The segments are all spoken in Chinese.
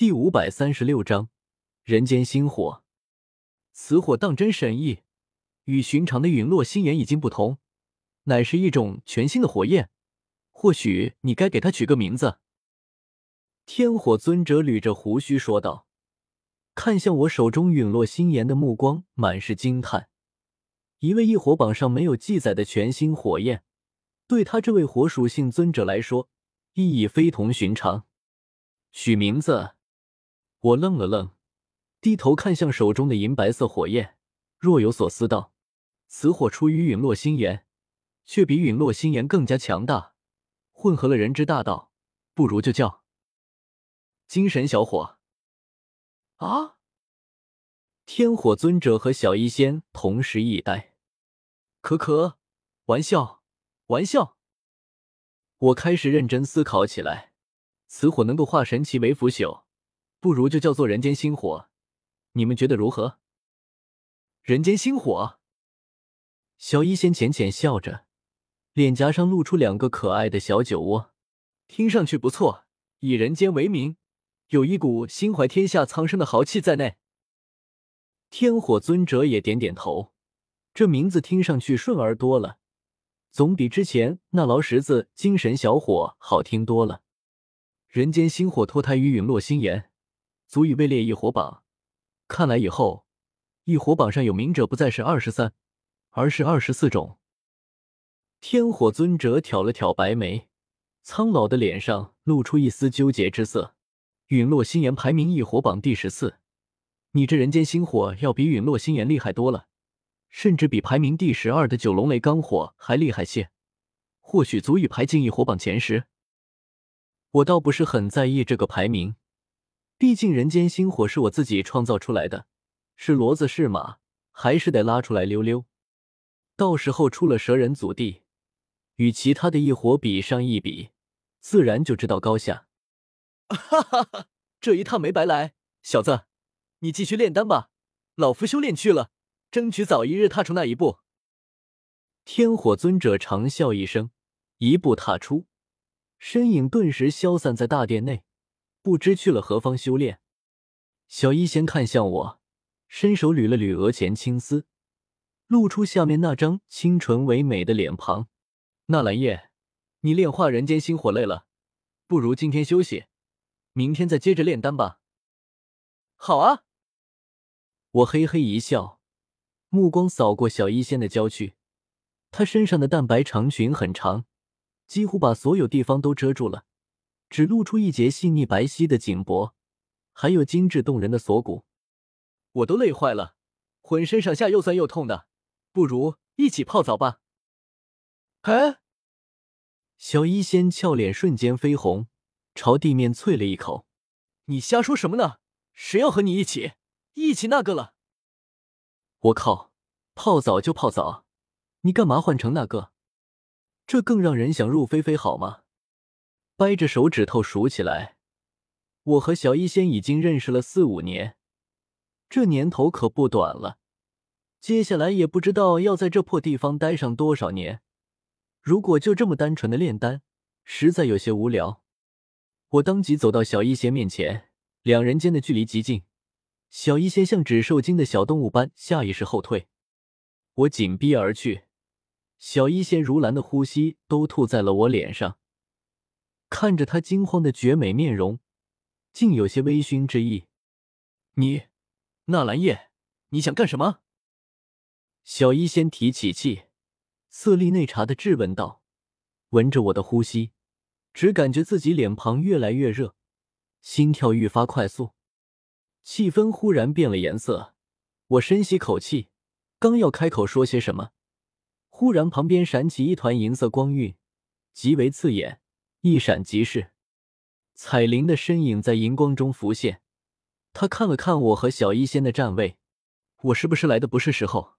第五百三十六章人间星火。此火当真神异，与寻常的陨落星炎已经不同，乃是一种全新的火焰。或许你该给它取个名字。天火尊者捋着胡须说道，看向我手中陨落星炎的目光满是惊叹。一位异火榜上没有记载的全新火焰，对他这位火属性尊者来说，意义非同寻常。取名字。我愣了愣，低头看向手中的银白色火焰，若有所思道：“此火出于陨落星炎，却比陨落星炎更加强大，混合了人之大道，不如就叫精神小火。”啊！天火尊者和小医仙同时一呆。可可，玩笑，玩笑！我开始认真思考起来，此火能够化神奇为腐朽。不如就叫做人间星火，你们觉得如何？人间星火，小医仙浅浅笑着，脸颊上露出两个可爱的小酒窝，听上去不错。以人间为名，有一股心怀天下苍生的豪气在内。天火尊者也点点头，这名字听上去顺耳多了，总比之前那劳什子精神小伙好听多了。人间星火脱胎于陨落星炎。足以位列异火榜，看来以后异火榜上有名者不再是二十三，而是二十四种。天火尊者挑了挑白眉，苍老的脸上露出一丝纠结之色。陨落星炎排名异火榜第十四，你这人间星火要比陨落星炎厉害多了，甚至比排名第十二的九龙雷罡火还厉害些，或许足以排进异火榜前十。我倒不是很在意这个排名。毕竟人间星火是我自己创造出来的，是骡子是马，还是得拉出来溜溜。到时候出了蛇人祖地，与其他的异火比上一比，自然就知道高下。哈哈哈，这一趟没白来，小子，你继续炼丹吧，老夫修炼去了，争取早一日踏出那一步。天火尊者长笑一声，一步踏出，身影顿时消散在大殿内。不知去了何方修炼。小医仙看向我，伸手捋了捋额前青丝，露出下面那张清纯唯美的脸庞。纳兰叶，你炼化人间星火累了，不如今天休息，明天再接着炼丹吧。好啊！我嘿嘿一笑，目光扫过小医仙的娇躯，她身上的淡白长裙很长，几乎把所有地方都遮住了。只露出一截细腻白皙的颈脖，还有精致动人的锁骨。我都累坏了，浑身上下又酸又痛的，不如一起泡澡吧。哎，小医仙俏脸瞬间绯红，朝地面啐了一口：“你瞎说什么呢？谁要和你一起？一起那个了？我靠，泡澡就泡澡，你干嘛换成那个？这更让人想入非非，好吗？”掰着手指头数起来，我和小医仙已经认识了四五年，这年头可不短了。接下来也不知道要在这破地方待上多少年。如果就这么单纯的炼丹，实在有些无聊。我当即走到小医仙面前，两人间的距离极近，小医仙像只受惊的小动物般下意识后退，我紧逼而去，小医仙如兰的呼吸都吐在了我脸上。看着他惊慌的绝美面容，竟有些微醺之意。你，纳兰叶，你想干什么？小医仙提起气，色厉内查的质问道。闻着我的呼吸，只感觉自己脸庞越来越热，心跳愈发快速，气氛忽然变了颜色。我深吸口气，刚要开口说些什么，忽然旁边闪起一团银色光晕，极为刺眼。一闪即逝，彩铃的身影在荧光中浮现。他看了看我和小医仙的站位，我是不是来的不是时候？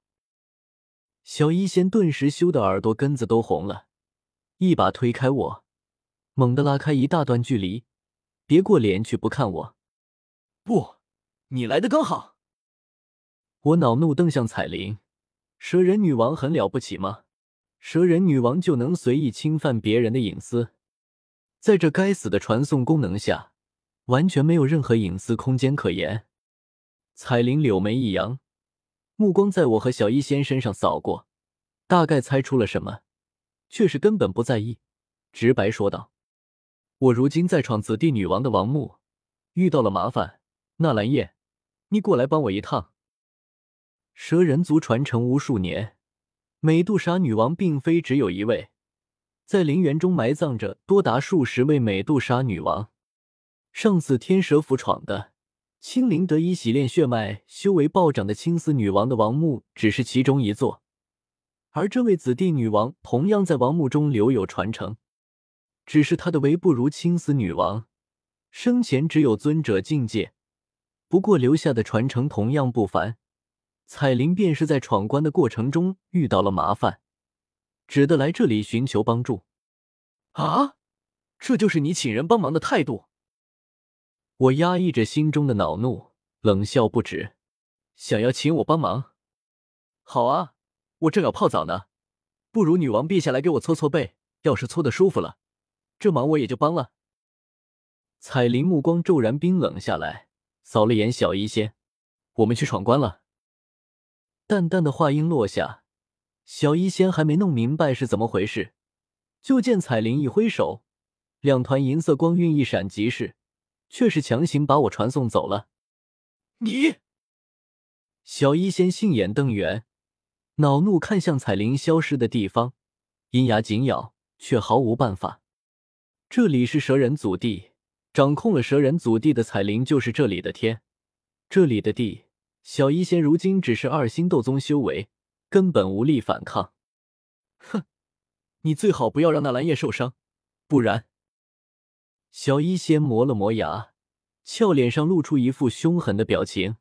小医仙顿时羞得耳朵根子都红了，一把推开我，猛地拉开一大段距离，别过脸去不看我。不，你来的刚好。我恼怒瞪向彩铃，蛇人女王很了不起吗？蛇人女王就能随意侵犯别人的隐私？在这该死的传送功能下，完全没有任何隐私空间可言。彩铃柳眉一扬，目光在我和小医仙身上扫过，大概猜出了什么，却是根本不在意，直白说道：“我如今在闯紫地女王的王墓，遇到了麻烦。纳兰叶，你过来帮我一趟。蛇人族传承无数年，美杜莎女王并非只有一位。”在陵园中埋葬着多达数十位美杜莎女王。上次天蛇府闯的青灵得以洗炼血脉、修为暴涨的青丝女王的王墓只是其中一座，而这位紫帝女王同样在王墓中留有传承，只是她的为不如青丝女王，生前只有尊者境界，不过留下的传承同样不凡。彩铃便是在闯关的过程中遇到了麻烦。只得来这里寻求帮助，啊，这就是你请人帮忙的态度？我压抑着心中的恼怒，冷笑不止。想要请我帮忙？好啊，我正要泡澡呢，不如女王陛下来给我搓搓背，要是搓的舒服了，这忙我也就帮了。彩铃目光骤然冰冷下来，扫了眼小医仙，我们去闯关了。淡淡的话音落下。小医仙还没弄明白是怎么回事，就见彩铃一挥手，两团银色光晕一闪即逝，却是强行把我传送走了。你，小医仙杏眼瞪圆，恼怒看向彩铃消失的地方，银牙紧咬，却毫无办法。这里是蛇人祖地，掌控了蛇人祖地的彩铃就是这里的天，这里的地。小医仙如今只是二星斗宗修为。根本无力反抗。哼，你最好不要让那蓝叶受伤，不然……小医仙磨了磨牙，俏脸上露出一副凶狠的表情。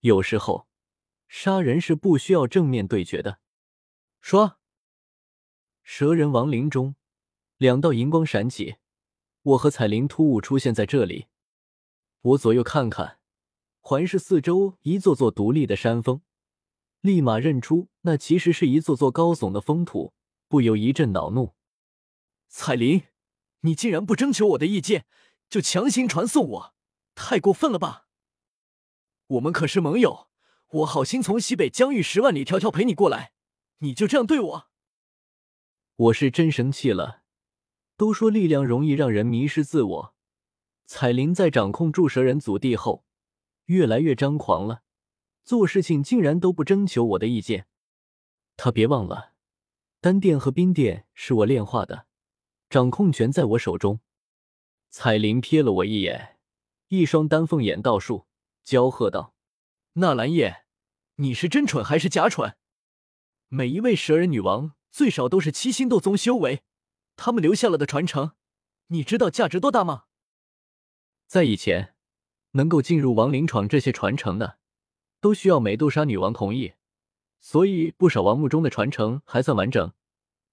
有时候，杀人是不需要正面对决的。说，蛇人亡灵中，两道银光闪起，我和彩铃突兀出现在这里。我左右看看，环视四周，一座座独立的山峰。立马认出那其实是一座座高耸的封土，不由一阵恼怒。彩铃，你竟然不征求我的意见就强行传送我，太过分了吧？我们可是盟友，我好心从西北疆域十万里迢迢陪你过来，你就这样对我？我是真生气了。都说力量容易让人迷失自我，彩铃在掌控住蛇人祖地后，越来越张狂了。做事情竟然都不征求我的意见，他别忘了，丹殿和冰殿是我炼化的，掌控权在我手中。彩铃瞥了我一眼，一双丹凤眼倒竖，娇喝道：“纳兰叶，你是真蠢还是假蠢？每一位蛇人女王最少都是七星斗宗修为，他们留下了的传承，你知道价值多大吗？在以前，能够进入亡灵闯这些传承的。”都需要美杜莎女王同意，所以不少王墓中的传承还算完整，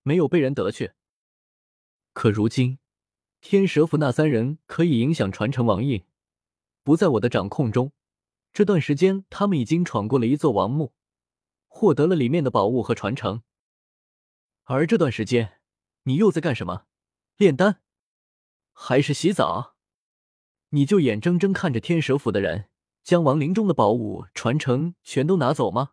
没有被人得去。可如今，天蛇府那三人可以影响传承王印，不在我的掌控中。这段时间，他们已经闯过了一座王墓，获得了里面的宝物和传承。而这段时间，你又在干什么？炼丹，还是洗澡？你就眼睁睁看着天蛇府的人？将王陵中的宝物传承全都拿走吗？